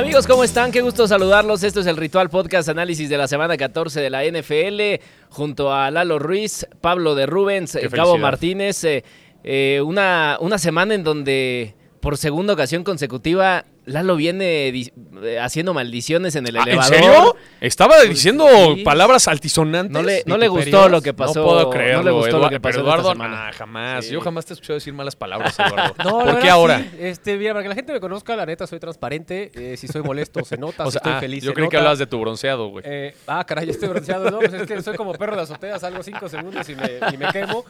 Amigos, ¿cómo están? Qué gusto saludarlos. Esto es el Ritual Podcast Análisis de la semana 14 de la NFL, junto a Lalo Ruiz, Pablo de Rubens, Cabo Martínez. Eh, eh, una, una semana en donde por segunda ocasión consecutiva Lalo viene eh, haciendo maldiciones en el ah, elevador. ¿En serio? Estaba diciendo palabras altisonantes. No le, no le gustó lo que pasó. No puedo creerlo. No le gustó Eduardo, lo que pasó. Eduardo, nah, jamás. Yo jamás te he escuchado decir malas palabras, Eduardo. no, ¿Por qué ahora? Este, mira, para que la gente me conozca, la neta, soy transparente. Eh, si soy molesto, se nota. si estoy ah, feliz. Yo creí que hablabas de tu bronceado, güey. Eh, ah, caray, estoy bronceado. No, pues es que soy como perro de azotea, salgo cinco segundos y me, y me quemo.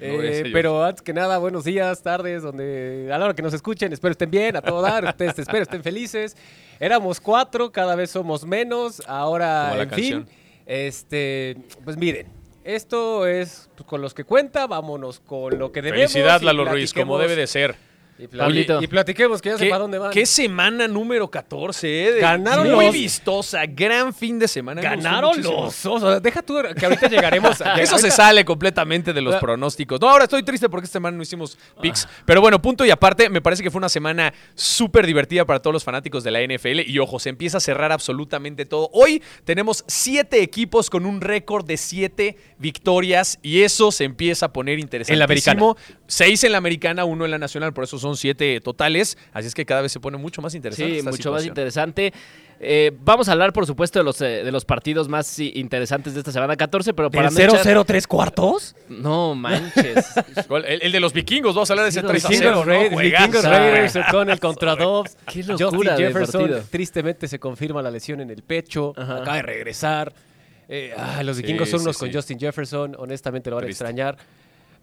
Eh, pero antes que nada, buenos días, tardes, donde a la hora que nos escuchen, espero estén bien, a todo dar, ustedes espero estén felices. Éramos cuatro, cada vez somos menos, ahora, en fin, este, pues miren, esto es pues, con los que cuenta, vámonos con lo que debemos. Felicidad, Lalo Ruiz, como debe de ser. Y, platiquemos, que ya sé para dónde van. Qué semana número 14, ¿eh? Ganaron Muy vistosa, gran fin de semana. Ganaron los osos. Deja tú que ahorita llegaremos. Eso se sale completamente de los ah. pronósticos. No, ahora estoy triste porque esta semana no hicimos picks. Pero bueno, punto y aparte, me parece que fue una semana súper divertida para todos los fanáticos de la NFL. Y ojo, se empieza a cerrar absolutamente todo. Hoy tenemos siete equipos con un récord de siete victorias. Y eso se empieza a poner interesante. En la americana. Seis en la americana, uno en la nacional. Por eso son siete totales, así es que cada vez se pone mucho más interesante. Sí, mucho más interesante. Eh, vamos a hablar, por supuesto, de los, eh, de los partidos más interesantes de esta semana 14, pero para... ¿El 0-0 3 cuartos? No, manches. el, de los vikingos, vamos a hablar de ese 3 0. Vikingos, vikingos Raiders con el contra Dobbs. Qué locura Jefferson, tristemente se confirma la lesión en el pecho, acaba de regresar. Eh, ah, los vikingos son unos con Justin Jefferson, honestamente lo van a extrañar.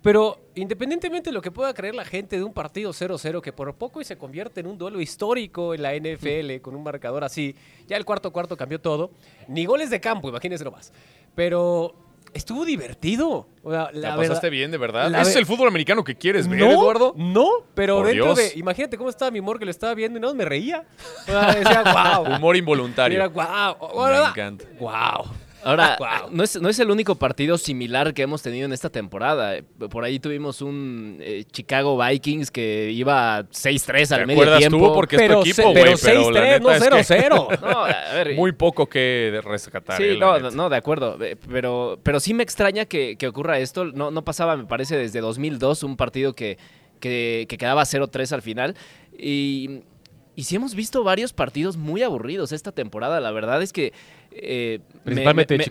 Pero independientemente de lo que pueda creer la gente de un partido 0-0 que por poco y se convierte en un duelo histórico en la NFL con un marcador así, ya el cuarto cuarto cambió todo. Ni goles de campo, imagínense más. Pero estuvo divertido. la, pasaste bien, de verdad. ¿Es el fútbol americano que quieres ver, Eduardo? No, pero dentro de. Imagínate cómo estaba mi humor que lo estaba viendo y no me reía. decía, wow. Humor involuntario. Era, wow. Me encanta. Wow. Ahora, no, es, no es el único partido similar que hemos tenido en esta temporada. Por ahí tuvimos un eh, Chicago Vikings que iba 6-3 al medio tiempo. tú porque pero es tu equipo, güey. Pero 6-3, no 0-0. no, Muy poco que rescatar. Sí, eh, no, no, de acuerdo. Pero, pero sí me extraña que, que ocurra esto. No, no pasaba, me parece, desde 2002 un partido que, que, que quedaba 0-3 al final. Y y sí hemos visto varios partidos muy aburridos esta temporada. La verdad es que eh, me,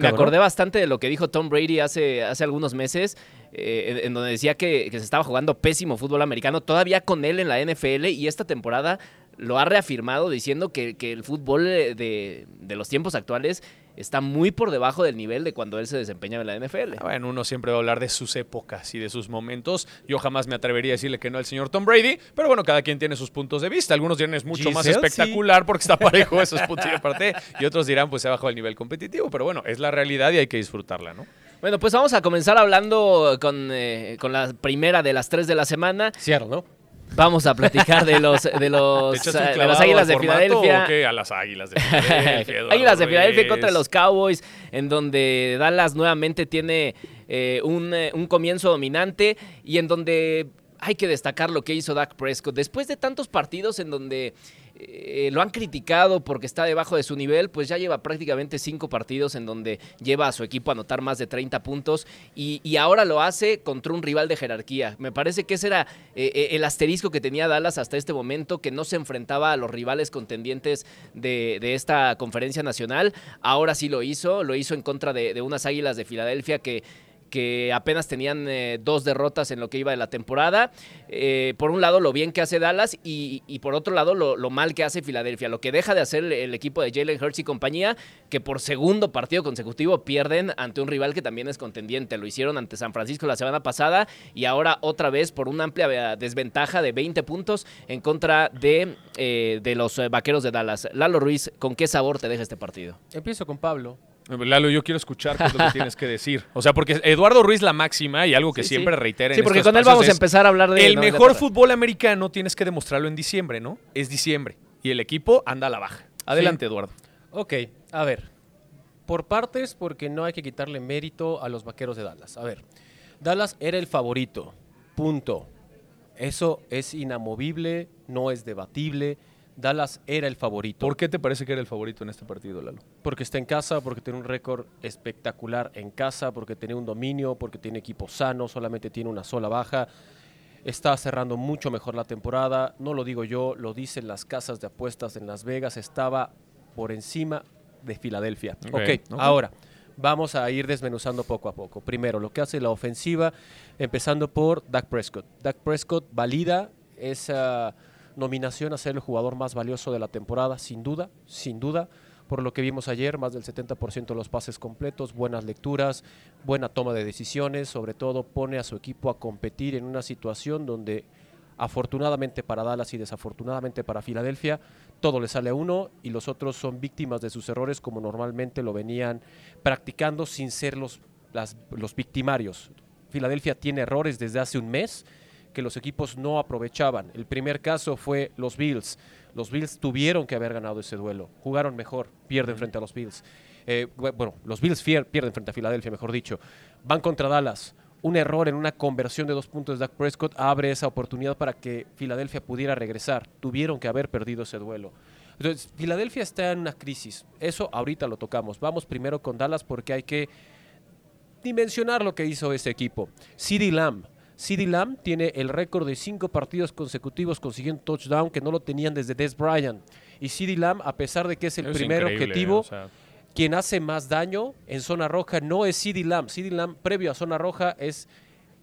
acordé bastante de lo que dijo Tom Brady hace, hace algunos meses, eh, en, donde decía que, se estaba jugando pésimo fútbol americano, todavía con él en la NFL, y esta temporada lo ha reafirmado diciendo que, el fútbol de, de los tiempos actuales está muy por debajo del nivel de cuando él se desempeñaba en la NFL. Ah, bueno, uno siempre va a hablar de sus épocas y de sus momentos. Yo jamás me atrevería a decirle que no al señor Tom Brady, pero bueno, cada quien tiene sus puntos de vista. Algunos dirán es mucho más espectacular porque está parejo esos puntos de parte y otros dirán pues se bajó el nivel competitivo, pero bueno, es la realidad y hay que disfrutarla, ¿no? Bueno, pues vamos a comenzar hablando con, eh, con la primera de las tres de la semana. Cierto, ¿no? Vamos a platicar de los de los de las Águilas de Filadelfia. ¿o qué? A las Águilas de Filadelfia. águilas de Filadelfia contra los Cowboys, en donde Dallas nuevamente tiene eh, un, eh, un comienzo dominante y en donde hay que destacar lo que hizo Dak Prescott. Después de tantos partidos en donde eh, lo han criticado porque está debajo de su nivel, pues ya lleva prácticamente cinco partidos en donde lleva a su equipo a anotar más de 30 puntos y, ahora lo hace contra un rival de jerarquía. Me parece que ese era eh, eh, el asterisco que tenía Dallas hasta este momento, que no se enfrentaba a los rivales contendientes de, esta conferencia nacional. Ahora sí lo hizo, lo hizo en contra de, de unas águilas de Filadelfia que que apenas tenían eh, dos derrotas en lo que iba de la temporada. Eh, por un lado, lo bien que hace Dallas y, por otro lado, lo, mal que hace Filadelfia. Lo que deja de hacer el, equipo de Jalen Hurts y compañía, que por segundo partido consecutivo pierden ante un rival que también es contendiente. Lo hicieron ante San Francisco la semana pasada y ahora otra vez por una amplia desventaja de 20 puntos en contra de, eh, de los vaqueros de Dallas. Lalo Ruiz, ¿con qué sabor te deja este partido? Empiezo con Pablo. Lalo, yo quiero escuchar qué es lo que tienes que decir. O sea, porque Eduardo Ruiz la máxima y algo que siempre reitera en Sí, porque con él vamos a empezar a hablar de... El mejor fútbol americano tienes que demostrarlo en diciembre, ¿no? Es diciembre. Y el equipo anda a la baja. Adelante, Eduardo. Ok, a ver. Por partes, porque no hay que quitarle mérito a los vaqueros de Dallas. A ver, Dallas era el favorito. Punto. Eso es inamovible, no es debatible. Dallas era el favorito. ¿Por qué te parece que era el favorito en este partido, Lalo? Porque está en casa, porque tiene un récord espectacular en casa, porque tiene un dominio, porque tiene equipo sano, solamente tiene una sola baja. Está cerrando mucho mejor la temporada. No lo digo yo, lo dicen las casas de apuestas en Las Vegas. Estaba por encima de Filadelfia. Ok, okay. ahora vamos a ir desmenuzando poco a poco. Primero, lo que hace la ofensiva, empezando por Dak Prescott. Dak Prescott valida esa nominación a ser el jugador más valioso de la temporada, sin duda, sin duda. Por lo que vimos ayer, más del 70% de los pases completos, buenas lecturas, buena toma de decisiones, sobre todo pone a su equipo a competir en una situación donde afortunadamente para Dallas y desafortunadamente para Filadelfia, todo le sale a uno y los otros son víctimas de sus errores como normalmente lo venían practicando sin ser los, los victimarios. Filadelfia tiene errores desde hace un mes que los equipos no aprovechaban. El primer caso fue los Bills. Los Bills tuvieron que haber ganado ese duelo. Jugaron mejor, pierden frente a los Bills. Eh, bueno, los Bills pierden frente a Filadelfia, mejor dicho. Van contra Dallas. Un error en una conversión de dos puntos de Dak Prescott abre esa oportunidad para que Filadelfia pudiera regresar. Tuvieron que haber perdido ese duelo. Entonces, Filadelfia está en una crisis. Eso ahorita lo tocamos. Vamos primero con Dallas porque hay que dimensionar lo que hizo ese equipo. CeeDee Lamb CeeDee Lamb tiene el récord de cinco partidos consecutivos consiguiendo touchdown que no lo tenían desde Des Bryant. Y CeeDee Lamb, a pesar de que es el primer objetivo, quien hace más daño en zona roja no es CeeDee Lamb. CeeDee Lamb, previo a zona roja, es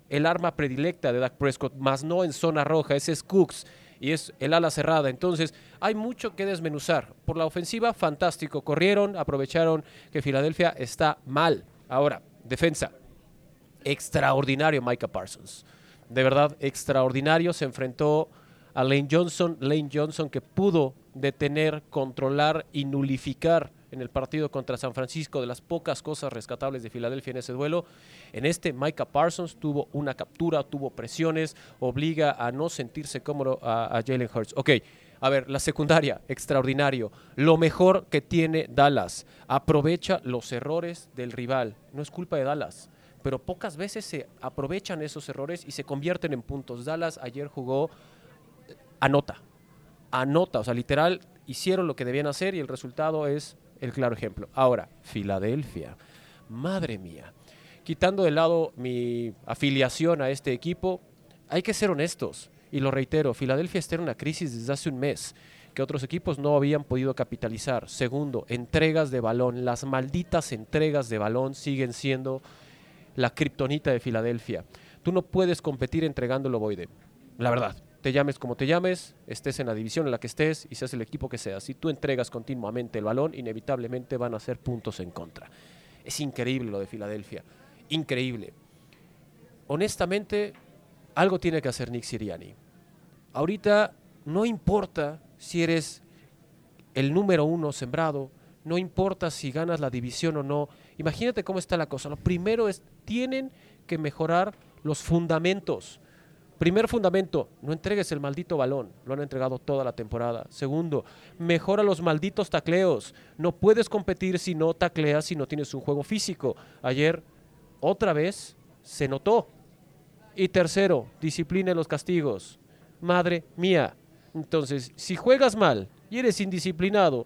el arma predilecta de Dak Prescott, más no en zona roja, ese es Cooks y es el ala cerrada. Entonces, hay mucho que desmenuzar. Por la ofensiva, fantástico. Corrieron, aprovecharon que Filadelfia está mal. Ahora, defensa extraordinario Micah Parsons. De verdad, extraordinario. Se enfrentó a Lane Johnson. Lane Johnson que pudo detener, controlar y nulificar en el partido contra San Francisco de las pocas cosas rescatables de Filadelfia en ese duelo. En este, Micah Parsons tuvo una captura, tuvo presiones, obliga a no sentirse cómodo a, Jalen Hurts. Ok, a ver, la secundaria, extraordinario. Lo mejor que tiene Dallas. Aprovecha los errores del rival. No es culpa de Dallas pero pocas veces se aprovechan esos errores y se convierten en puntos. Dallas ayer jugó anota, anota, o sea, literal hicieron lo que debían hacer y el resultado es el claro ejemplo. Ahora, Filadelfia, madre mía, quitando de lado mi afiliación a este equipo, hay que ser honestos y lo reitero, Filadelfia está en una crisis desde hace un mes que otros equipos no habían podido capitalizar. Segundo, entregas de balón. Las malditas entregas de balón siguen siendo la kriptonita de Filadelfia. Tú no puedes competir entregando el ovoide. La verdad, te llames como te llames, estés en la división en la que estés y seas el equipo que seas. Si tú entregas continuamente el balón, inevitablemente van a ser puntos en contra. Es increíble lo de Filadelfia. Increíble. Honestamente, algo tiene que hacer Nick Siriani. Ahorita no importa si eres el número uno sembrado, no importa si ganas la división o no. Imagínate cómo está la cosa. Lo primero es, tienen que mejorar los fundamentos. Primer fundamento, no entregues el maldito balón, lo han entregado toda la temporada. Segundo, mejora los malditos tacleos. No puedes competir si no tacleas, si no tienes un juego físico. Ayer, otra vez, se notó. Y tercero, disciplina en los castigos. Madre mía. Entonces, si juegas mal y eres indisciplinado,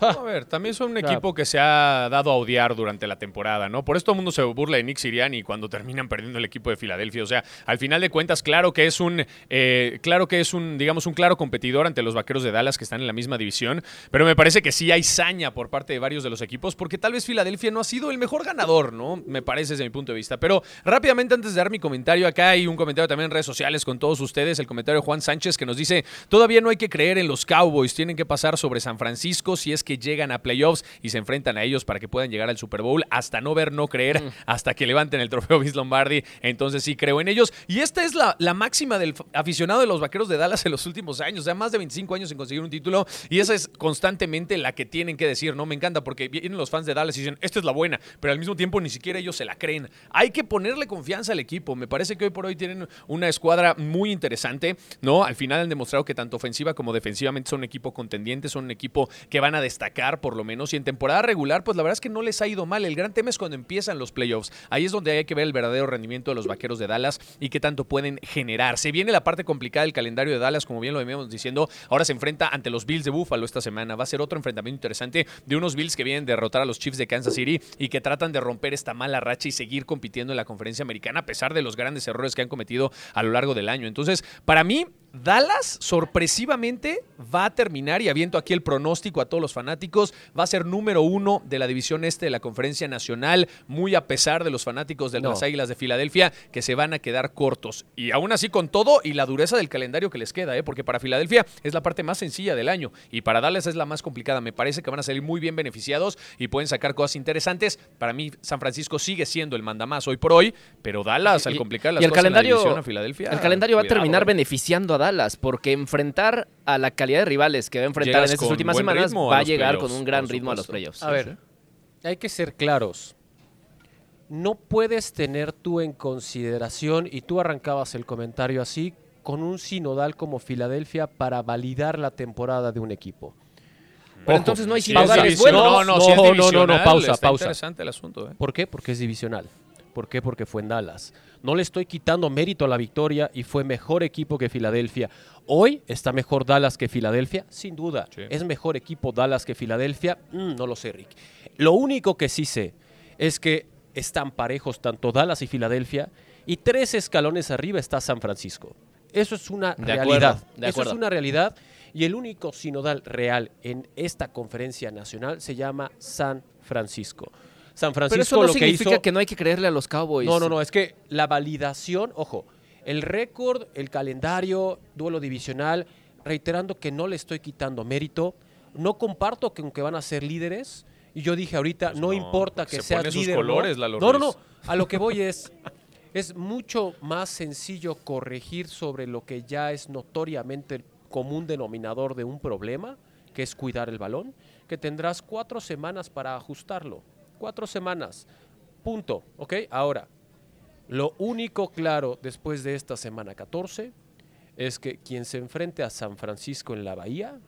a ver, también son un equipo que se ha dado a odiar durante la temporada, ¿no? Por eso todo el mundo se burla de Nick Siriani cuando terminan perdiendo el equipo de Filadelfia. O sea, al final de cuentas, claro que es un, eh, claro que es un, digamos, un claro competidor ante los vaqueros de Dallas que están en la misma división. Pero me parece que sí hay saña por parte de varios de los equipos, porque tal vez Filadelfia no ha sido el mejor ganador, ¿no? Me parece desde mi punto de vista. Pero rápidamente, antes de dar mi comentario, acá hay un comentario también en redes sociales con todos ustedes, el comentario de Juan Sánchez que nos dice: todavía no hay que creer en los Cowboys, tienen que pasar sobre San Francisco si es que llegan a playoffs y se enfrentan a ellos para que puedan llegar al Super Bowl, hasta no ver, no creer, mm. hasta que levanten el trofeo Vince Lombardi. Entonces sí creo en ellos. Y esta es la, la máxima del aficionado de los vaqueros de Dallas en los últimos años. O sea, más de 25 años sin conseguir un título. Y esa es constantemente la que tienen que decir, ¿no? Me encanta porque vienen los fans de Dallas y dicen, esta es la buena, pero al mismo tiempo ni siquiera ellos se la creen. Hay que ponerle confianza al equipo. Me parece que hoy por hoy tienen una escuadra muy interesante, ¿no? Al final han demostrado que tanto ofensiva como defensivamente son un equipo contendiente, son un equipo que van a destacar por lo menos. Y en temporada regular, pues la verdad es que no les ha ido mal. El gran tema es cuando empiezan los playoffs. Ahí es donde hay que ver el verdadero rendimiento de los vaqueros de Dallas y qué tanto pueden generar. Se viene la parte complicada del calendario de Dallas, como bien lo veníamos diciendo. Ahora se enfrenta ante los Bills de Buffalo esta semana. Va a ser otro enfrentamiento interesante de unos Bills que vienen a derrotar a los Chiefs de Kansas City y que tratan de romper esta mala racha y seguir compitiendo en la conferencia americana a pesar de los grandes errores que han cometido a lo largo del año. Entonces, para mí, Dallas sorpresivamente va a terminar, y aviento aquí el pronóstico a todos los fanáticos, va a ser número uno de la división este de la conferencia nacional, muy a pesar de los fanáticos de las Águilas de Filadelfia, que se van a quedar cortos. Y aún así con todo y la dureza del calendario que les queda, ¿eh? porque para Filadelfia es la parte más sencilla del año y para Dallas es la más complicada. Me parece que van a salir muy bien beneficiados y pueden sacar cosas interesantes. Para mí, San Francisco sigue siendo el mandamás hoy por hoy, pero Dallas, al complicar las el cosas calendario, en la a Filadelfia. El calendario va a terminar ¿eh? beneficiando a Dallas, porque enfrentar a la calidad de rivales que va a enfrentar en estas últimas semanas va a llegar con un gran ritmo a los playoffs. A ver, hay que ser claros. No puedes tener tú en consideración, y tú arrancabas el comentario así, con un sinodal como Filadelfia para validar la temporada de un equipo. Pero entonces no hay sinodales buenos. No, no, no, no, no, no, pausa, pausa. interesante el asunto. ¿eh? ¿Por qué? Porque es divisional. ¿Por qué? Porque fue en Dallas. No le estoy quitando mérito a la victoria y fue mejor equipo que Filadelfia. Hoy está mejor Dallas que Filadelfia, sin duda. ¿Es mejor equipo Dallas que Filadelfia? Mm, no lo sé, Rick. Lo único que sí sé es que están parejos tanto Dallas y Filadelfia y tres escalones arriba está San Francisco. Eso es una realidad. Eso es una realidad y el único sinodal real en esta conferencia nacional se llama San Francisco. San Francisco Pero eso no lo significa que, hizo... que no hay que creerle a los Cowboys. No, no, no, es que la validación, ojo, el récord, el calendario, duelo divisional, reiterando que no le estoy quitando mérito, no comparto que aunque van a ser líderes, y yo dije ahorita, pues no, importa que sean líderes. colores, ¿no? no, no, no, a lo que voy es, es mucho más sencillo corregir sobre lo que ya es notoriamente el común denominador de un problema, que es cuidar el balón, que tendrás cuatro semanas para ajustarlo. Cuatro semanas. Punto. ¿Ok? Ahora, lo único claro después de esta semana 14 es que quien se enfrente a San Francisco en la Bahía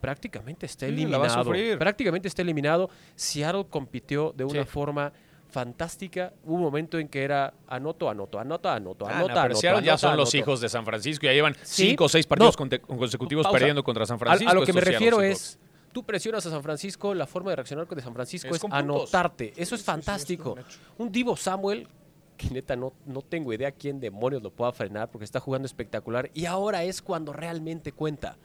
prácticamente está eliminado. Prácticamente está eliminado. Seattle compitió de una forma fantástica. Hubo un momento en que era anoto, anoto, anoto, anoto, ah, anoto, anoto, ya son los hijos de San Francisco. Ya llevan cinco o seis partidos consecutivos perdiendo contra San Francisco. A, lo que me refiero es tú presionas a San Francisco, la forma de reaccionar de San Francisco es, anotarte. Eso es fantástico. un Divo Samuel, que neta no, no tengo idea quién demonios lo pueda frenar porque está jugando espectacular. Y ahora es cuando realmente cuenta.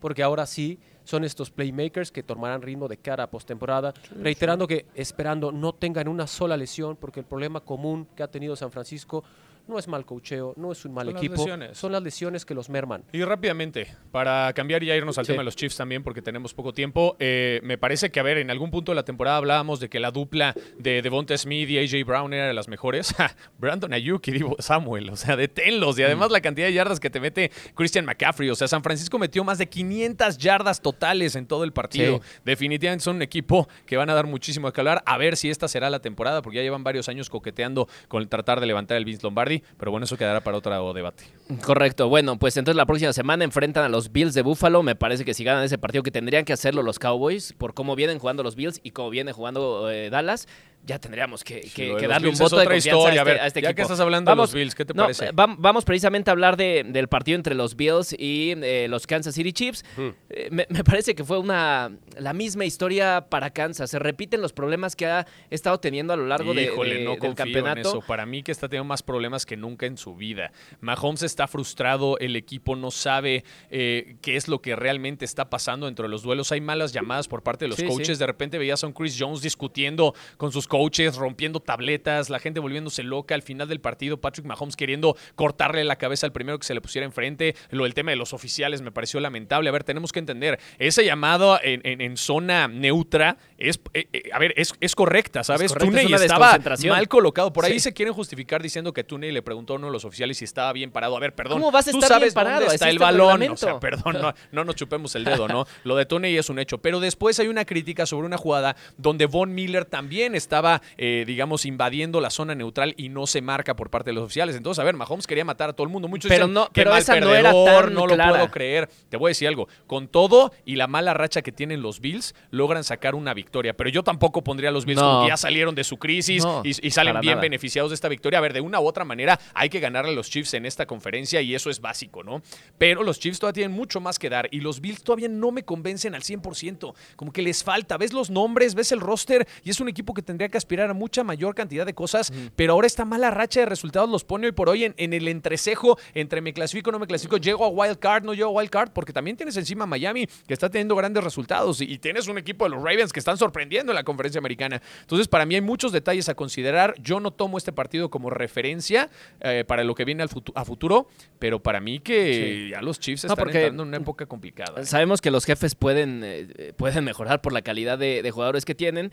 Porque ahora sí son estos playmakers que tomarán ritmo de cara a postemporada. reiterando que esperando no tengan una sola lesión, porque el problema común que ha tenido San Francisco no es mal cocheo, no es un mal equipo. Son las lesiones que los merman. Y rápidamente, para cambiar y ya irnos al tema de los Chiefs también, porque tenemos poco tiempo, eh, me parece que, a ver, en algún punto de la temporada hablábamos de que la dupla de Devonta Smith y AJ Brown era de las mejores. Brandon Ayuk y Divo Samuel, o sea, deténlos. Y además mm. la cantidad de yardas que te mete Christian McCaffrey. O sea, San Francisco metió más de 500 yardas totales en todo el partido. Definitivamente son un equipo que van a dar muchísimo que hablar. A ver si esta será la temporada, porque ya llevan varios años coqueteando con el tratar de levantar el Vince Lombardi pero bueno, eso quedará para otro debate. Correcto. Bueno, pues entonces la próxima semana enfrentan a los Bills de Buffalo. Me parece que si ganan ese partido, que tendrían que hacerlo los Cowboys por cómo vienen jugando los Bills y cómo viene jugando eh, Dallas ya tendríamos que, darle un voto de confianza este, a, este, ya que estás hablando de los Bills, ¿qué te parece? vamos precisamente a hablar del partido entre los Bills y eh, los Kansas City Chiefs. Eh, me, parece que fue una la misma historia para Kansas. Se repiten los problemas que ha estado teniendo a lo largo de, no del campeonato. En eso. Para mí que está teniendo más problemas que nunca en su vida. Mahomes está frustrado, el equipo no sabe eh, qué es lo que realmente está pasando dentro de los duelos. Hay malas llamadas por parte de los coaches. De repente veías a un Chris Jones discutiendo con sus coaches coaches rompiendo tabletas, la gente volviéndose loca. Al final del partido, Patrick Mahomes queriendo cortarle la cabeza al primero que se le pusiera enfrente. Lo del tema de los oficiales me pareció lamentable. A ver, tenemos que entender, ese llamado en, zona neutra es, eh, eh, a ver, es, correcta, ¿sabes? Tuney estaba mal colocado. Por ahí se quieren justificar diciendo que Tuney le preguntó a uno de los oficiales si estaba bien parado. A ver, perdón. ¿Cómo vas a estar bien parado? Dónde está el balón? O sea, perdón, no, no, nos chupemos el dedo, ¿no? Lo de Tuney es un hecho. Pero después hay una crítica sobre una jugada donde Von Miller también estaba, eh, digamos, invadiendo la zona neutral y no se marca por parte de los oficiales. Entonces, a ver, Mahomes quería matar a todo el mundo. Muchos pero dicen, no, pero esa no era tan no lo puedo creer. Te voy a decir algo. Con todo y la mala racha que tienen los Bills, logran sacar una victoria. Pero yo tampoco pondría a los Bills como que ya salieron de su crisis y, salen bien beneficiados de esta victoria. A ver, de una u otra manera hay que ganarle a los Chiefs en esta conferencia y eso es básico, ¿no? Pero los Chiefs todavía tienen mucho más que dar y los Bills todavía no me convencen al 100%. Como que les falta. Ves los nombres, ves el roster y es un equipo que tendría que aspirar a mucha mayor cantidad de cosas, pero ahora esta mala racha de resultados los pone hoy por hoy en, en el entrecejo entre me clasifico o no me clasifico, llego a wild card, no llego a wild card, porque también tienes encima a Miami que está teniendo grandes resultados y, tienes un equipo de los Ravens que están sorprendiendo en la conferencia americana. Entonces, para mí hay muchos detalles a considerar. Yo no tomo este partido como referencia eh, para lo que viene al a futuro, pero para mí que ya los Chiefs están entrando en una época complicada. Sabemos que los jefes pueden, eh, pueden mejorar por la calidad de, jugadores que tienen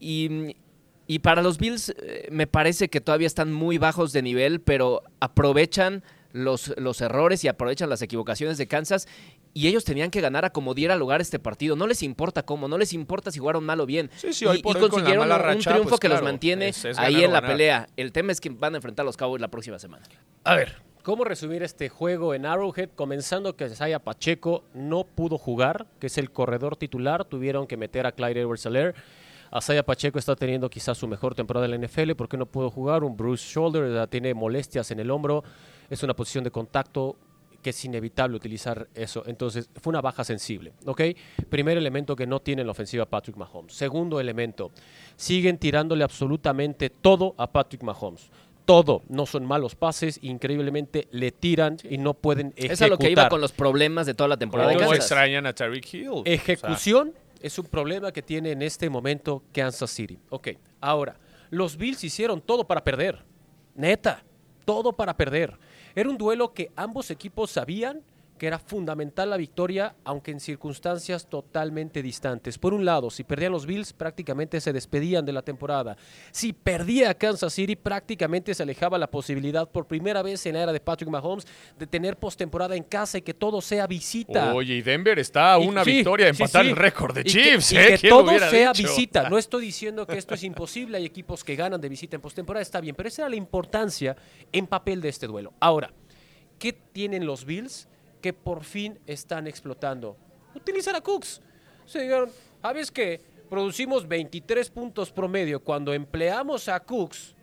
y, y para los Bills eh, me parece que todavía están muy bajos de nivel, pero aprovechan los, los errores y aprovechan las equivocaciones de Kansas y ellos tenían que ganar a como diera lugar este partido. No les importa cómo, no les importa si jugaron mal o bien. y, consiguieron un, triunfo pues que los mantiene ahí en la pelea. El tema es que van a enfrentar a los Cowboys la próxima semana. A ver, ¿cómo resumir este juego en Arrowhead? Comenzando que Saya Pacheco no pudo jugar, que es el corredor titular. Tuvieron que meter a Clyde Edwards-Helaire. Asaya Pacheco está teniendo quizás su mejor temporada en la NFL porque no pudo jugar. Un Bruce Shoulder tiene molestias en el hombro es una posición de contacto que es inevitable utilizar eso. Entonces, fue una baja sensible. ¿ok? Primer elemento que no tiene en la ofensiva Patrick Mahomes. Segundo elemento, siguen tirándole absolutamente todo a Patrick Mahomes. Todo, no son malos pases, increíblemente le tiran y no pueden ejecutar. Es a lo que iba con los problemas de toda la temporada. ¿Cómo extrañan a Tariq Hill? Ejecución es un problema que tiene en este momento Kansas City. Ok, ahora, los Bills hicieron todo para perder. Neta, todo para perder. Era un duelo que ambos equipos sabían que era fundamental la victoria, aunque en circunstancias totalmente distantes. Por un lado, si perdían los Bills, prácticamente se despedían de la temporada. Si perdía Kansas City, prácticamente se alejaba la posibilidad por primera vez en la era de Patrick Mahomes de tener postemporada en casa y que todo sea visita. Oye, y Denver está a una victoria de empatar el récord de Chiefs. Que, ¿eh? que todo sea visita. No estoy diciendo que esto es imposible. Hay equipos que ganan de visita en postemporada, está bien, pero esa era la importancia en papel de este duelo. Ahora, ¿qué tienen los Bills? Que por fin están explotando. Utilizar a Cooks. Se dijeron, ¿sabes qué? Producimos 23 puntos promedio cuando empleamos a Cooks.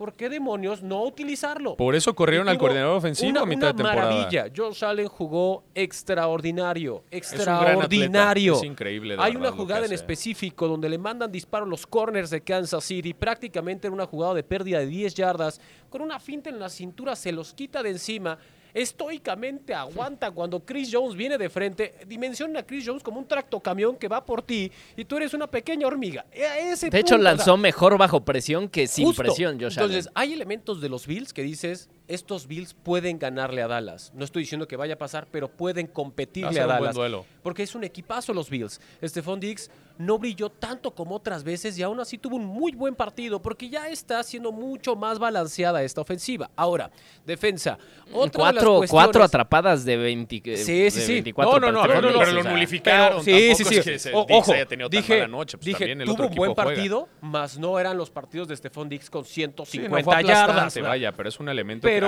¿Por qué demonios no utilizarlo? Por eso corrieron al coordinador ofensivo a mitad de temporada. maravilla. Josh Allen jugó extraordinario. Extraordinario. Es, increíble. Hay una jugada en específico donde le mandan disparo los corners de Kansas City. Prácticamente en una jugada de pérdida de 10 yardas. Con una finta en la cintura se los quita de encima estoicamente aguanta cuando Chris Jones viene de frente. Dimensiona a Chris Jones como un tractocamión que va por ti y tú eres una pequeña hormiga. E, de hecho, lanzó mejor bajo presión que sin presión, Josh Entonces, hay elementos de los Bills que dices, estos Bills pueden ganarle a Dallas. No estoy diciendo que vaya a pasar, pero pueden competirle a Dallas. Porque es un equipazo los Bills. Stephon Diggs no brilló tanto como otras veces y aún así tuvo un muy buen partido porque ya está siendo mucho más balanceada esta ofensiva. Ahora, defensa. Otra cuatro, atrapadas de, 20, sí, sí, 24 No, no, no, pero, lo nulificaron. sí, sí, sí. ojo, dije, noche, pues dije tuvo un buen partido, más no eran los partidos de Stephon Diggs con 150 yardas. Vaya, pero es un elemento a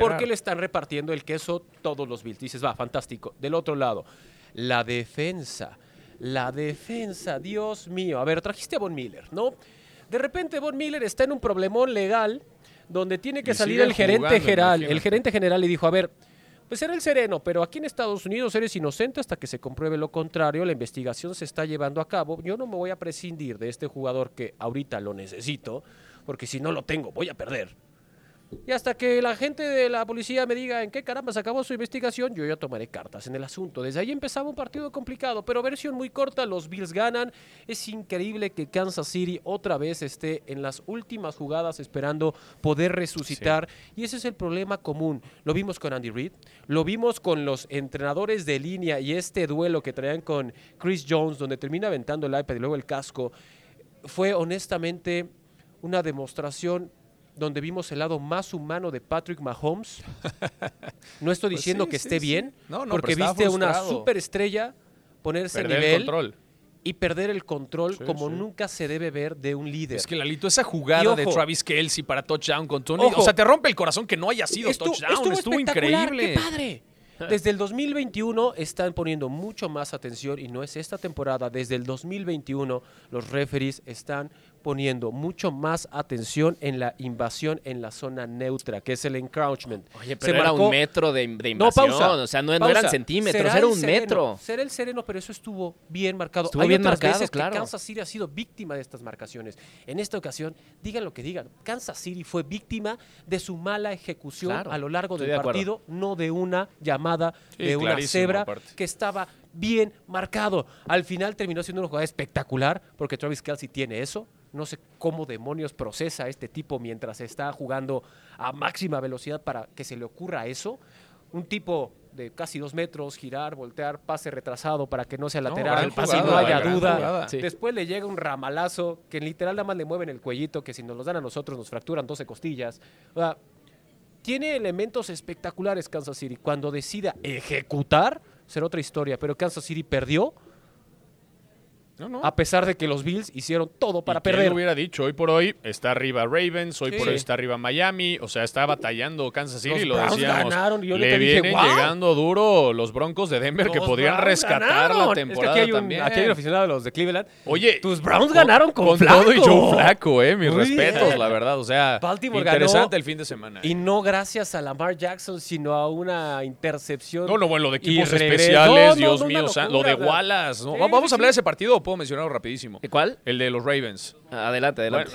porque le están repartiendo el queso todos los Bills. Dices, va, fantástico. Del otro lado, la defensa la defensa, Dios mío. A ver, trajiste a Von Miller, ¿no? De repente Von Miller está en un problemón legal donde tiene que salir el gerente general. El gerente general le dijo, a ver, pues era el sereno, pero aquí en Estados Unidos eres inocente hasta que se compruebe lo contrario. La investigación se está llevando a cabo. Yo no me voy a prescindir de este jugador que ahorita lo necesito, porque si no lo tengo, voy a perder. Y hasta que la gente de la policía me diga en qué caramba se acabó su investigación, yo ya tomaré cartas en el asunto. Desde ahí empezaba un partido complicado, pero versión muy corta, los Bills ganan. Es increíble que Kansas City otra vez esté en las últimas jugadas esperando poder resucitar. Y ese es el problema común. Lo vimos con Andy Reid, lo vimos con los entrenadores de línea y este duelo que traían con Chris Jones, donde termina aventando el iPad y luego el casco. Fue honestamente una demostración donde vimos el lado más humano de Patrick Mahomes. No estoy pues diciendo que esté bien, porque viste a una superestrella ponerse a nivel y perder el control como nunca se debe ver de un líder. Es que Lalito, esa jugada de Travis Kelsey para touchdown con Tony, o sea, te rompe el corazón que no haya sido touchdown, estuvo, increíble. ¡Qué padre! Desde el 2021 están poniendo mucho más atención y no es esta temporada, desde el 2021 los referees están poniendo mucho más atención en la invasión en la zona neutra, que es el encroachment. Oye, pero era un metro de, invasión, no, pausa, o sea, no, eran centímetros, era un metro. Será el sereno, pero eso estuvo bien marcado. Estuvo bien marcado, veces claro. que Kansas City ha sido víctima de estas marcaciones. En esta ocasión, digan lo que digan, Kansas City fue víctima de su mala ejecución a lo largo del partido, no de una llamada de una cebra que estaba bien marcado. Al final terminó siendo una jugada espectacular porque Travis Kelsey tiene eso no sé cómo demonios procesa este tipo mientras está jugando a máxima velocidad para que se le ocurra eso. Un tipo de casi dos metros, girar, voltear, pase retrasado para que no sea lateral, no, pase no haya duda. Después le llega un ramalazo que literal nada más le mueven el cuellito, que si nos los dan a nosotros nos fracturan 12 costillas. tiene elementos espectaculares Kansas City. Cuando decida ejecutar, será otra historia, pero Kansas City perdió a pesar de que los Bills hicieron todo para perder. ¿Quién hubiera dicho? Hoy por hoy está arriba Ravens, hoy por hoy está arriba Miami. O sea, está batallando Kansas City, lo decíamos. Ganaron, le vienen llegando duro los Broncos de Denver que podrían rescatar la temporada aquí hay un, también. Aquí hay un aficionado de los de Cleveland. Oye, tus Browns ganaron con, con todo y Joe Flaco, eh. Mis respetos, la verdad. O sea, Baltimore interesante el fin de semana. Y no gracias a Lamar Jackson, sino a una intercepción. No, no, bueno, lo de equipos especiales, Dios mío. lo de Wallace. Vamos a hablar de ese partido puedo mencionarlo rapidísimo. ¿Cuál? El de los Ravens. Adelante, adelante.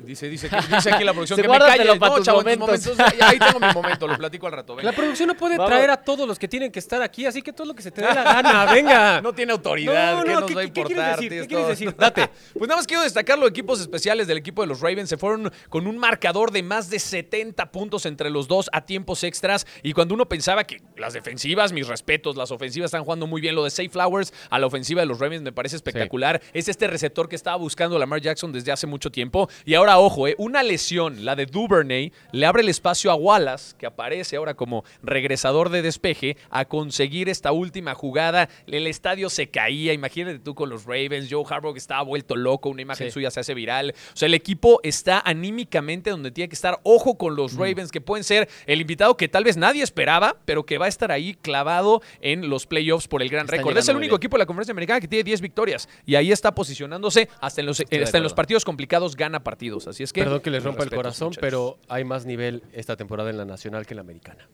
dice, dice, dice, aquí la producción que me calle. No, chavo, momentos. ahí tengo mi momento, lo platico al rato. La producción no puede traer a todos los que tienen que estar aquí, así que todo lo que se te dé la gana, venga. No tiene autoridad, no, ¿qué nos va a importar? ¿qué, ¿qué quieres decir? Date. Pues nada más quiero destacar los equipos especiales del equipo de los Ravens. Se fueron con un marcador de más de 70 puntos entre los dos a tiempos extras. Y cuando uno pensaba que las defensivas, mis respetos, las ofensivas están jugando muy bien. Lo de Safe Flowers a la ofensiva de los Ravens me parece espectacular. Es este receptor que estaba buscando Lamar Jackson desde hace mucho tiempo. Y ahora, ojo, eh, una lesión, la de Duvernay, le abre el espacio a Wallace, que aparece ahora como regresador de despeje, a conseguir esta última jugada. El estadio se caía, imagínate tú con los Ravens, Joe Harbaugh estaba vuelto loco, una imagen suya se hace viral. O sea, el equipo está anímicamente donde tiene que estar. Ojo con los mm. Ravens, que pueden ser el invitado que tal vez nadie esperaba, pero que va a estar ahí clavado en los playoffs por el gran récord. Es el único equipo de la conferencia americana que tiene 10 victorias y ahí está posicionándose hasta en los, hasta en los partidos complicados, gana partidos. Así es que. Perdón que les rompa el corazón, pero hay más nivel esta temporada en la nacional que en la americana.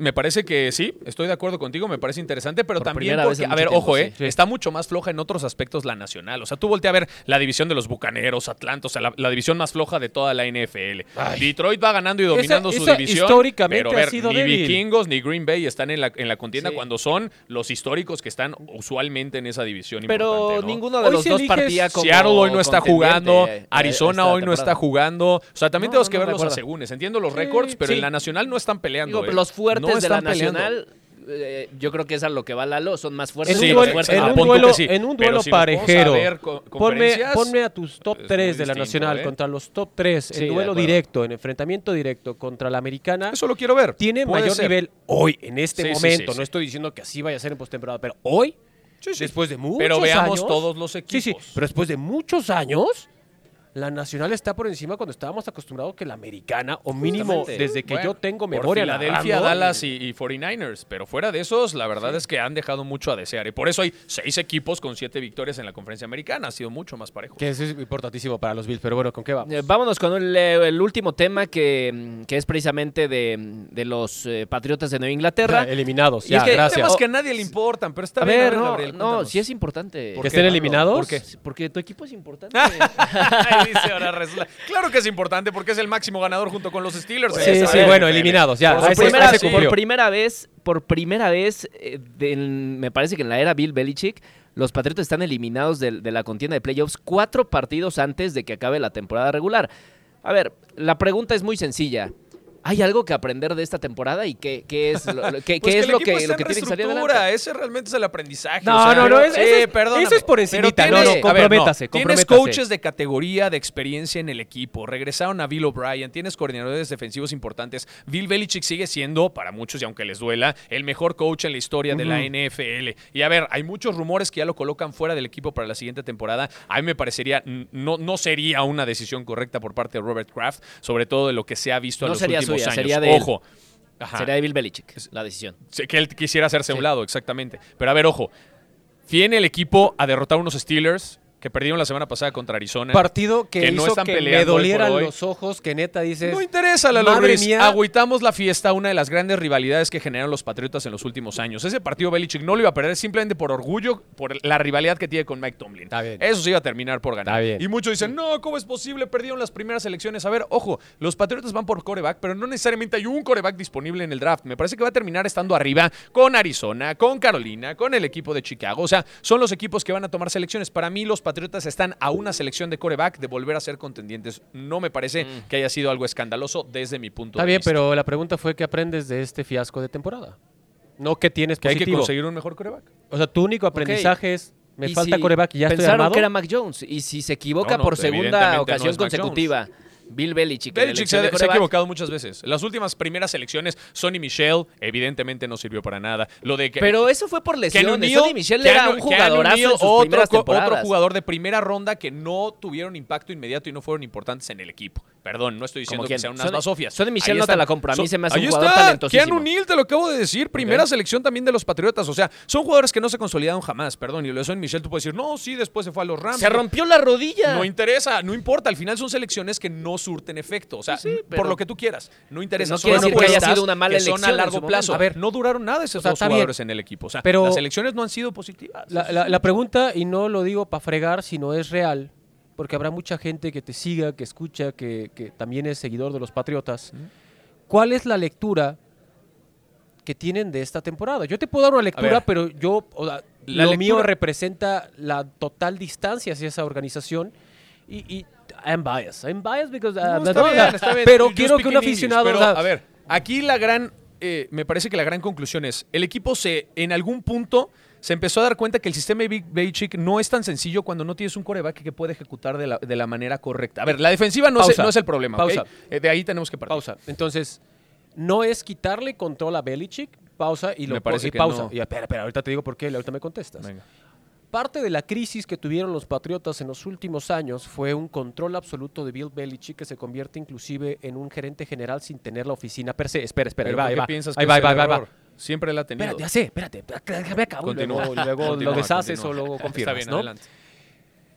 Me parece que sí, estoy de acuerdo contigo, me parece interesante, pero también porque, a ver, ojo, eh, está mucho más floja en otros aspectos la nacional. O sea, tú volteas a ver la división de los Bucaneros, Atlanta, o sea, la, división más floja de toda la NFL. Detroit va ganando y dominando su división. Históricamente pero ha sido ni vikingos ni Green Bay están en la, en la contienda cuando son los históricos que están usualmente en esa división. Pero ninguno de los dos partía como Seattle hoy no está jugando, Arizona hoy no está jugando. O sea, también tenemos que ver los asegúnes. Entiendo los récords, pero en la nacional no están peleando. Eh. los fuertes de la nacional, eh, yo creo que es a lo que va Lalo, son más fuertes. En, un, duelo, en, un, duelo, en un duelo parejero, ponme, a tus top 3 de la nacional ¿eh? contra los top 3 en duelo directo, en enfrentamiento directo contra la americana. Eso lo quiero ver. Tiene mayor nivel hoy, en este momento. no estoy diciendo que así vaya a ser en postemporada, pero hoy, después de muchos años. Pero veamos años, todos los equipos. Sí, sí, pero después de muchos años la nacional está por encima cuando estábamos acostumbrados que la americana, o mínimo desde que yo tengo memoria. la Filadelfia, Dallas y, 49ers, pero fuera de esos, la verdad es que han dejado mucho a desear. Y por eso hay seis equipos con siete victorias en la conferencia americana. Ha sido mucho más parejo. Que eso es importantísimo para los Bills, pero bueno, ¿con qué vamos? Eh, vámonos con el, último tema que, es precisamente de, los eh, Patriotas de Nueva Inglaterra. eliminados, ya, es gracias. temas que a nadie le importan, pero está a bien. Ver, no, no, sí es importante. ¿Que estén eliminados? ¿Por qué? Porque tu equipo es importante. Claro que es importante porque es el máximo ganador junto con los Steelers. Sí, sí, bueno, eliminados ya. Por, primera, por primera vez, por primera vez, eh, me parece que en la era Bill Belichick, los Patriotas están eliminados de, la contienda de playoffs cuatro partidos antes de que acabe la temporada regular. A ver, la pregunta es muy sencilla. ¿Hay algo que aprender de esta temporada y qué, qué es lo, qué, pues es lo que, lo que tiene que salir adelante? Ese realmente es el aprendizaje. No, no, no, es, eso es por encima. No, no, comprométase, Tienes coaches de categoría, de experiencia en el equipo. Regresaron a Bill O'Brien, tienes coordinadores defensivos importantes. Bill Belichick sigue siendo, para muchos y aunque les duela, el mejor coach en la historia de la NFL. Y a ver, hay muchos rumores que ya lo colocan fuera del equipo para la siguiente temporada. A mí me parecería, no, no sería una decisión correcta por parte de Robert Kraft, sobre todo de lo que se ha visto en los últimos Sería de ojo. Sería de Bill Belichick la decisión. Que él quisiera hacerse a un lado, exactamente. Pero a ver, ojo. Viene el equipo a derrotar unos Steelers que perdieron la semana pasada contra Arizona. Partido que, no hizo están que me dolieran los ojos, que neta dices... No interesa, la Madre mía. Agüitamos la fiesta, una de las grandes rivalidades que generaron los Patriotas en los últimos años. Ese partido Belichick no lo iba a perder simplemente por orgullo, por la rivalidad que tiene con Mike Tomlin. Eso se iba a terminar por ganar. Y muchos dicen, no, ¿cómo es posible? Perdieron las primeras elecciones. A ver, ojo, los Patriotas van por coreback, pero no necesariamente hay un coreback disponible en el draft. Me parece que va a terminar estando arriba con Arizona, con Carolina, con el equipo de Chicago. O sea, son los equipos que van a tomar selecciones. Para mí, los Patriotas están a una selección de coreback de volver a ser contendientes. No me parece mm. que haya sido algo escandaloso desde mi punto de vista. Está bien, pero la pregunta fue ¿qué aprendes de este fiasco de temporada? No que tienes que hay que conseguir un mejor coreback. O sea, tu único aprendizaje es me falta coreback y ya estoy armado. que era Mac Jones y si se equivoca por segunda ocasión consecutiva Bill Belichick. Belichick se, ha equivocado muchas veces. Las últimas primeras elecciones, Sonny Michel, evidentemente no sirvió para nada. Lo de que, Pero eso fue por lesiones. Sonny Michel era un jugadorazo otro, otro jugador de primera ronda que no tuvieron impacto inmediato y no fueron importantes en el equipo. Perdón, no estoy diciendo que sean unas basofias. Sonny Michel no te la compra. A mí se me hace un jugador está. talentosísimo. Keanu Neal, te lo acabo de decir. Primera selección también de los Patriotas. O sea, son jugadores que no se consolidaron jamás. Perdón, y lo de Michel tú puedes decir, no, sí, después se fue a los Rams. Se rompió la rodilla. No interesa, no importa. Al final son selecciones que no surten efecto. O sea, por lo que tú quieras. No interesa. No quiere decir que haya sido una mala elección a largo plazo. A ver, no duraron nada esos dos jugadores en el equipo. O sea, pero las elecciones no han sido positivas. La, pregunta, y no lo digo para fregar, sino es real, porque habrá mucha gente que te siga, que escucha, que, también es seguidor de los Patriotas. ¿Cuál es la lectura que tienen de esta temporada? Yo te puedo dar una lectura, pero yo, lo mío representa la total distancia hacia esa organización y I'm biased. I'm biased because uh, pero quiero que un aficionado, a ver, aquí la gran eh, me parece que la gran conclusión es, el equipo se en algún punto se empezó a dar cuenta que el sistema de Big Belichick no es tan sencillo cuando no tienes un coreback que puede ejecutar de la, de la manera correcta. A ver, la defensiva no, es, no es, el problema. Pausa. Eh, de ahí tenemos que partir. Pausa. Entonces, no es quitarle control a Belichick. Pausa y lo me parece que pausa. Y espera, espera, ahorita te digo por qué, ahorita me contestas. Venga. Parte de la crisis que tuvieron los Patriotas en los últimos años fue un control absoluto de Bill Belichick que se convierte inclusive en un gerente general sin tener la oficina per se. Espera, espera, ahí va, ahí va. Ahí va, ahí va, Siempre la ha tenido. Espérate, ya sé, espérate, déjame acabar. Luego, luego lo deshaces o luego confirmas, Está bien, ¿no? adelante.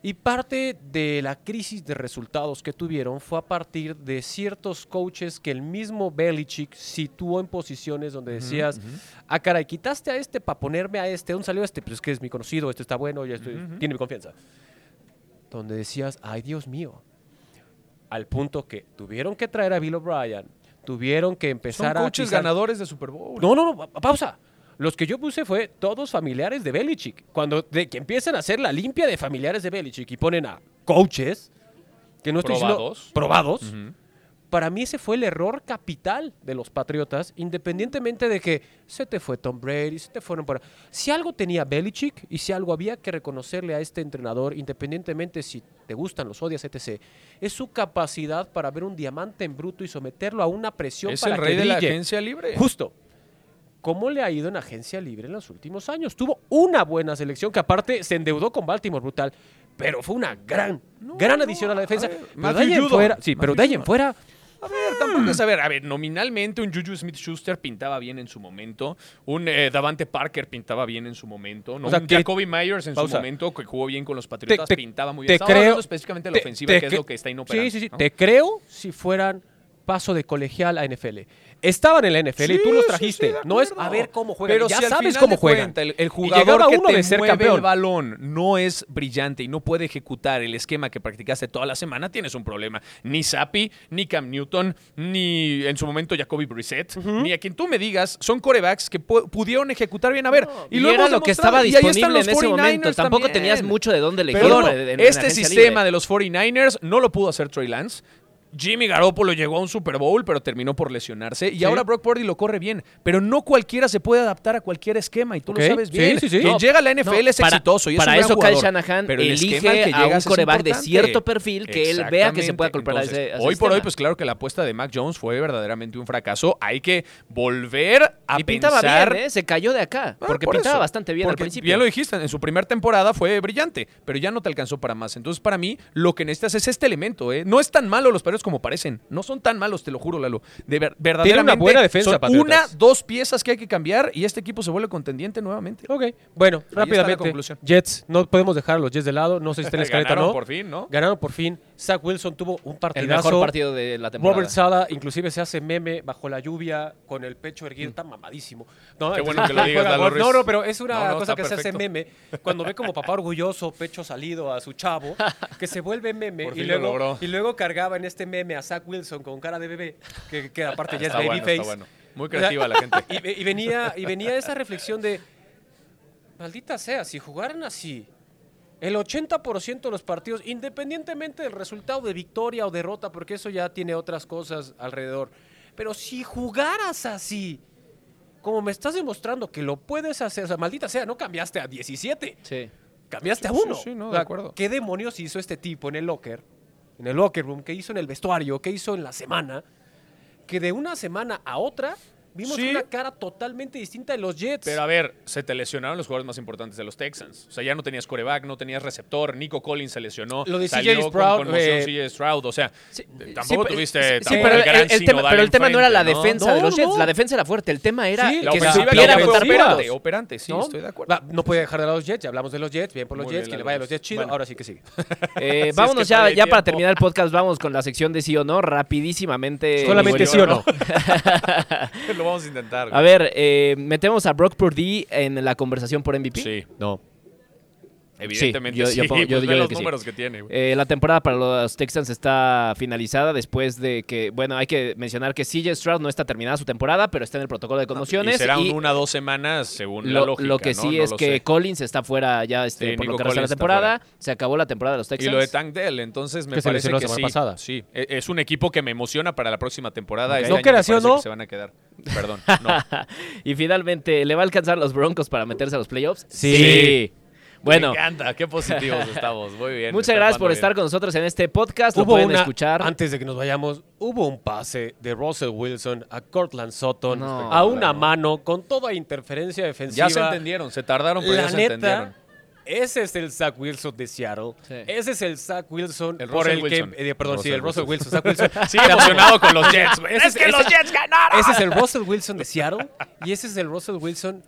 Y parte de la crisis de resultados que tuvieron fue a partir de ciertos coaches que el mismo Belichick situó en posiciones donde decías, ah, caray, quitaste a este para ponerme a este, ¿dónde salió este? Pues es que es mi conocido, este está bueno, ya estoy, tiene mi confianza. Donde decías, ay Dios mío, al punto que tuvieron que traer a Bill O'Brien, tuvieron que empezar Son coaches ganadores de Super Bowl. No, no, no, pausa. Los que yo puse fue todos familiares de Belichick. Cuando de que empiezan a hacer la limpia de familiares de Belichick y ponen a coaches que no estoy probados, probados para mí ese fue el error capital de los Patriotas, independientemente de que se te fue Tom Brady, se te fueron por... Si algo tenía Belichick y si algo había que reconocerle a este entrenador, independientemente si te gustan, los odias, etc., es su capacidad para ver un diamante en bruto y someterlo a una presión es el rey de la agencia libre. Justo cómo le ha ido en agencia libre en los últimos años. Tuvo una buena selección que aparte se endeudó con Baltimore brutal, pero fue una gran, gran adición a la defensa. pero de ahí en fuera, sí, pero de ahí en fuera. A ver, tampoco es a ver, a ver, nominalmente un Juju Smith Schuster pintaba bien en su momento, un eh, Davante Parker pintaba bien en su momento, ¿no? un Jacoby Myers en su momento, que jugó bien con los Patriotas, pintaba muy bien. Te creo, específicamente la ofensiva, que es lo que está inoperante. Sí, sí, sí. Te creo si fueran paso de colegial a NFL. Estaban en la NFL y tú los trajiste. no es a ver cómo juegan. Pero ya sabes cómo juegan. el, jugador que te de mueve el balón no es brillante y no puede ejecutar el esquema que practicaste toda la semana, tienes un problema. Ni Sapi, ni Cam Newton, ni en su momento Jacoby Brissett, ni a quien tú me digas, son corebacks que pudieron ejecutar bien. A ver, y, luego era lo que estaba disponible en ese momento. Tampoco tenías mucho de dónde elegir. este sistema de los 49ers no lo pudo hacer Troy Lance. Jimmy Garoppolo llegó a un Super Bowl, pero terminó por lesionarse. Y ahora Brock Purdy lo corre bien. Pero no cualquiera se puede adaptar a cualquier esquema. Y tú lo sabes bien. Quien llega a la NFL es exitoso. Y para es un eso Kyle Shanahan pero elige a un coreback de cierto perfil que él vea que se pueda culpar a ese, Hoy por hoy, pues claro que la apuesta de Mac Jones fue verdaderamente un fracaso. Hay que volver a y pintaba bien, ¿eh? Se cayó de acá. Ah, porque pintaba bastante bien al principio. Bien lo dijiste. En su primera temporada fue brillante. Pero ya no te alcanzó para más. Entonces, para mí, lo que necesitas es este elemento. ¿eh? No es tan malo los como parecen. No son tan malos, te lo juro, Lalo. De ver, verdaderamente. Tiene una buena defensa, son Una, dos piezas que hay que cambiar y este equipo se vuelve contendiente nuevamente. Ok. Bueno, rápidamente. Jets, no podemos dejar a los Jets de lado. No sé si está en la escaleta Ganaron por fin, ¿no? Ganaron por fin. Zach Wilson tuvo un partidazo. El mejor partido de la temporada. Robert Sala inclusive se hace meme bajo la lluvia con el pecho erguido. Está mamadísimo. No, Qué bueno que lo digas, No, no, pero es una cosa que se hace meme. Cuando ve como papá orgulloso, pecho salido a su chavo, que se vuelve meme y luego, y luego cargaba en este meme a Zach Wilson con cara de bebé, que, aparte ya es babyface. Muy creativa la gente. Y, venía, y venía esa reflexión de, maldita sea, si jugaran así, el 80% de los partidos, independientemente del resultado de victoria o derrota, porque eso ya tiene otras cosas alrededor, pero si jugaras así, como me estás demostrando que lo puedes hacer, o sea, maldita sea, no cambiaste a 17. Sí. Cambiaste a uno. Sí, no, de acuerdo. ¿Qué demonios hizo este tipo en el locker? en el locker room, qué hizo en el vestuario, qué hizo en la semana, que de una semana a otra Vimos una cara totalmente distinta de los Jets. Pero a ver, se te lesionaron los jugadores más importantes de los Texans. O sea, ya no tenías coreback, no tenías receptor. Nico Collins se lesionó. Lo de CJ Stroud. Con, eh, Stroud. O sea, tampoco tuviste sí, pero, el, el, tema, pero el tema no era la defensa de los Jets. La defensa era fuerte. El tema era que se supiera operante, operante. Sí, estoy de acuerdo. no puede dejar de lado los Jets. Ya hablamos de los Jets. Bien por los Jets. Que le vaya a los Jets chido. Ahora sí que sigue. Eh, vámonos ya, ya para terminar el podcast. Vamos con la sección de sí o no. Rapidísimamente. Solamente sí o no. Lo vamos a intentar a ver, eh, metemos a Brock Purdy en la conversación por MVP. Sí. No. Evidentemente sí, yo, pues los números que tiene. Eh, la temporada para los Texans está finalizada después de que, bueno, hay que mencionar que CJ Stroud no está terminada su temporada, pero está en el protocolo de conmociones. y será una o dos semanas según la lógica, Lo que sí es que Collins está fuera ya este, por lo que resta la temporada. Se acabó la temporada de los Texans. Y lo de Tank Dell, entonces me parece que sí. Pasada. Sí, e, es un equipo que me emociona para la próxima temporada. Este ¿No no? se van a quedar. Perdón, no. y finalmente, ¿le va a alcanzar los Broncos para meterse a los playoffs? sí. Bueno. Me encanta, qué positivos estamos. Muy bien. Muchas gracias por estar con nosotros en este podcast. Hubo Lo pueden escuchar. Antes de que nos vayamos, hubo un pase de Russell Wilson a Cortland Sutton a una mano con toda interferencia defensiva. Ya se entendieron, se tardaron, pero ya se entendieron. Ese es el Zach Wilson de Seattle. Ese es el Zach Wilson por el que. Eh, perdón, sí, el Russell Wilson. Zach Wilson. Sigue emocionado con los Jets, es que los Jets ganaron. Ese es el Russell Wilson de Seattle. Y ese es el Russell Wilson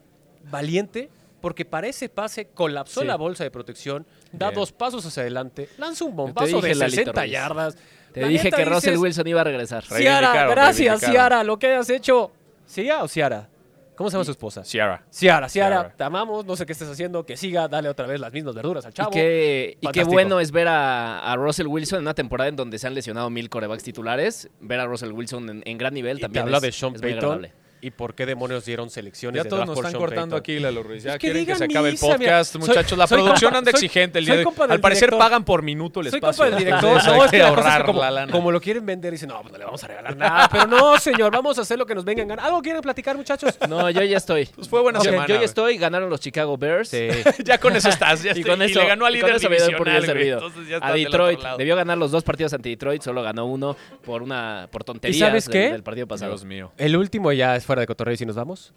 valiente porque para ese pase colapsó la bolsa de protección, da dos pasos hacia adelante, lanza un bombazo de 60 yardas. Te dije que Russell Wilson iba a regresar. Ciara, gracias, Ciara, lo que has hecho. ¿Cia o Ciara? ¿Cómo se llama su esposa? Ciara. Ciara, Ciara, te amamos, no sé qué estés haciendo, que siga, dale otra vez las mismas verduras al chavo. Y qué, y qué bueno es ver a, Russell Wilson en una temporada en donde se han lesionado mil corebacks titulares. Ver a Russell Wilson en, gran nivel también. Te habla de Sean Payton ¿Y por qué demonios dieron selecciones? Ya todos nos están cortando aquí, Lalo Ruiz. Ya quieren que se acabe el podcast, muchachos. la producción anda exigente el día de hoy. Al parecer pagan por minuto el espacio. Soy compa del director. no, hay que ahorrar como, la lana. Como lo quieren vender, dicen, no, pues no le vamos a regalar nada. Pero no, señor, vamos a hacer lo que nos vengan ganar. ¿Algo quieren platicar, muchachos? No, yo ya estoy. Pues fue buena semana. Yo ya estoy. Ganaron los Chicago Bears. Sí. ya con eso estás. Ya y, con eso, y le ganó al líder divisional, A Detroit. Debió ganar los dos partidos ante Detroit. Solo ganó uno por una por tonterías sabes qué? del partido pasado. Dios mío. El último ya es fuera de cotorreo y si nos vamos.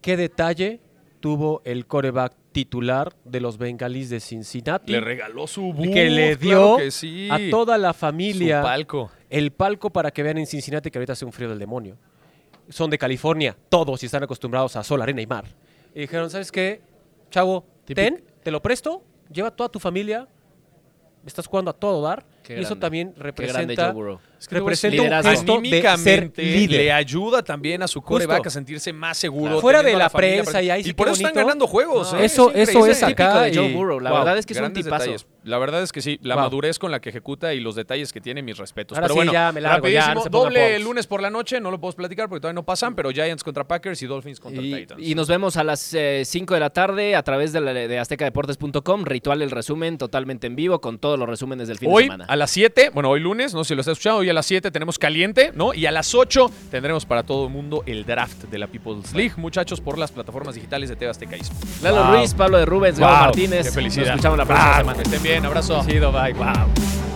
¿Qué detalle tuvo el coreback titular de los Bengalis de Cincinnati? Le regaló su Que le dio a toda la familia palco. el palco para que vean en Cincinnati que ahorita hace un frío del demonio. Son de California, todos y están acostumbrados a sol, arena y mar. Y dijeron, ¿sabes qué? Chavo, ten, te lo presto, lleva toda tu familia, estás jugando a todo dar. y eso también representa representa un gesto de ser líder. Le ayuda también a su coreback a sentirse más seguro. Fuera de la, prensa y ahí Y por eso están ganando juegos. ¿eh? Eso, eso es acá. De Joe Burrow. La verdad es que es un tipazo. La verdad es que sí, la madurez con la que ejuta y los detalles que tiene, mis respetos. Ahora pero bueno, ya me largo, ya, doble el lunes por la noche, no lo puedo platicar porque todavía no pasan, pero Giants contra Packers y Dolphins contra Titans. Y nos vemos a las 5 eh, de la tarde a través de, la, de aztecadeportes.com, ritual el resumen totalmente en vivo con todos los resúmenes del fin de semana. a las 7, bueno, hoy lunes, no sé si lo está escuchando, hoy a las 7 tenemos caliente, ¿no? Y a las 8 tendremos para todo el mundo el draft de la People's League, muchachos, por las plataformas digitales de TV Azteca Lalo Ruiz, Pablo de Rubens, wow. Martínez. Qué felicidad. Nos escuchamos la próxima semana. Que estén bien, abrazo. Bye. Wow.